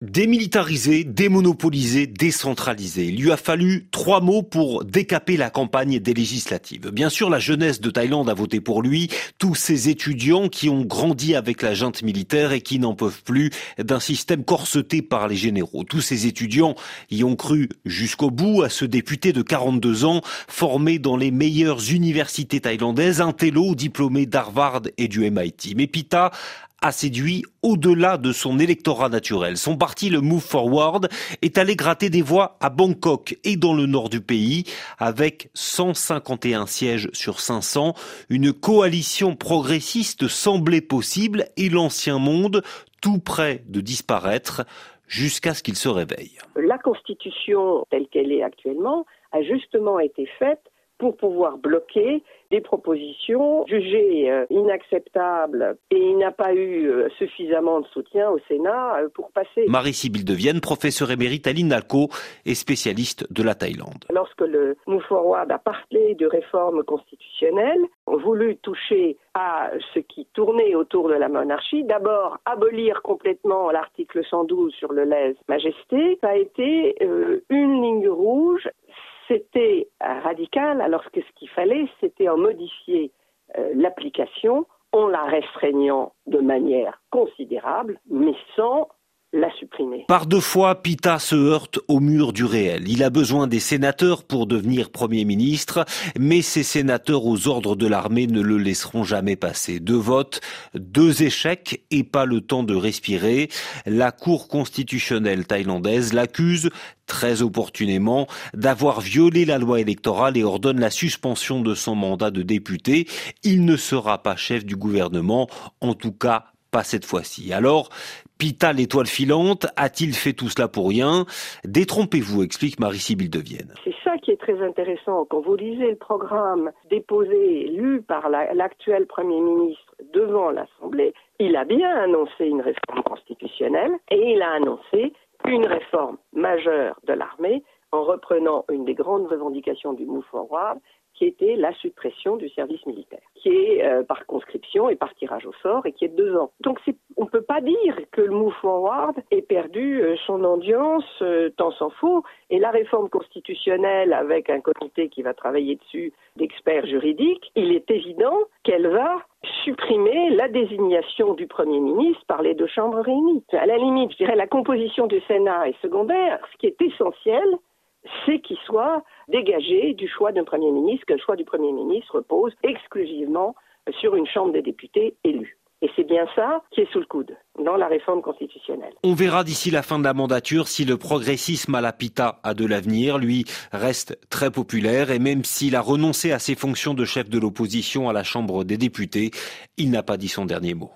Démilitariser, démonopoliser, décentraliser. Il lui a fallu trois mots pour décaper la campagne des législatives. Bien sûr, la jeunesse de Thaïlande a voté pour lui, tous ces étudiants qui ont grandi avec la junte militaire et qui n'en peuvent plus d'un système corseté par les généraux. Tous ces étudiants y ont cru jusqu'au bout à ce député de 42 ans, formé dans les meilleures universités thaïlandaises, un télo diplômé d'Harvard et du MIT. Mais Pita a séduit au-delà de son électorat naturel. Son parti, le Move Forward, est allé gratter des voix à Bangkok et dans le nord du pays, avec 151 sièges sur 500. Une coalition progressiste semblait possible et l'ancien monde tout près de disparaître jusqu'à ce qu'il se réveille. La Constitution telle qu'elle est actuellement a justement été faite pour pouvoir bloquer des propositions jugées euh, inacceptables et il n'a pas eu euh, suffisamment de soutien au Sénat euh, pour passer. Marie-Sybille de Vienne, professeure émérite à l'INALCO et spécialiste de la Thaïlande. Lorsque le Move Forward a parlé de réforme constitutionnelle, ont voulu toucher à ce qui tournait autour de la monarchie, d'abord abolir complètement l'article 112 sur le lèse-majesté, ça a été une ligne rouge c'était radical, alors que ce qu'il fallait, c'était en modifier euh, l'application en la restreignant de manière considérable, mais sans Par deux fois, Pita se heurte au mur du réel. Il a besoin des sénateurs pour devenir Premier ministre, mais ces sénateurs aux ordres de l'armée ne le laisseront jamais passer. Deux votes, deux échecs et pas le temps de respirer. La Cour constitutionnelle thaïlandaise l'accuse très opportunément d'avoir violé la loi électorale et ordonne la suspension de son mandat de député. Il ne sera pas chef du gouvernement, en tout cas pas cette fois-ci. Alors, Pita l'étoile filante, a-t-il fait tout cela pour rien? Détrompez-vous, explique Marie-Sybille de Vienne. C'est ça qui est très intéressant. Quand vous lisez le programme déposé, lu par l'actuel Premier ministre devant l'Assemblée, il a bien annoncé une réforme constitutionnelle et il a annoncé une réforme majeure de l'armée en reprenant une des grandes revendications du Move Forward, qui était la suppression du service militaire, euh, par conscription et par tirage au sort et qui est de deux ans. Donc on ne peut pas dire que le Move Forward ait perdu euh, son audience, euh, tant s'en faut. Et la réforme constitutionnelle, avec un comité qui va travailler dessus d'experts juridiques, il est évident qu'elle va supprimer la désignation du Premier ministre par les deux chambres réunies. À la limite, je dirais la composition du Sénat est secondaire. Ce qui est essentiel, c'est qu'il soit dégagé du choix d'un Premier ministre, que le choix du Premier ministre repose exclusivement sur une Chambre des députés élue. Et c'est bien ça qui est sous le coude dans la réforme constitutionnelle. On verra d'ici la fin de la mandature si le progressisme à la Pita a de l'avenir. Lui reste très populaire et même s'il a renoncé à ses fonctions de chef de l'opposition à la Chambre des députés, il n'a pas dit son dernier mot.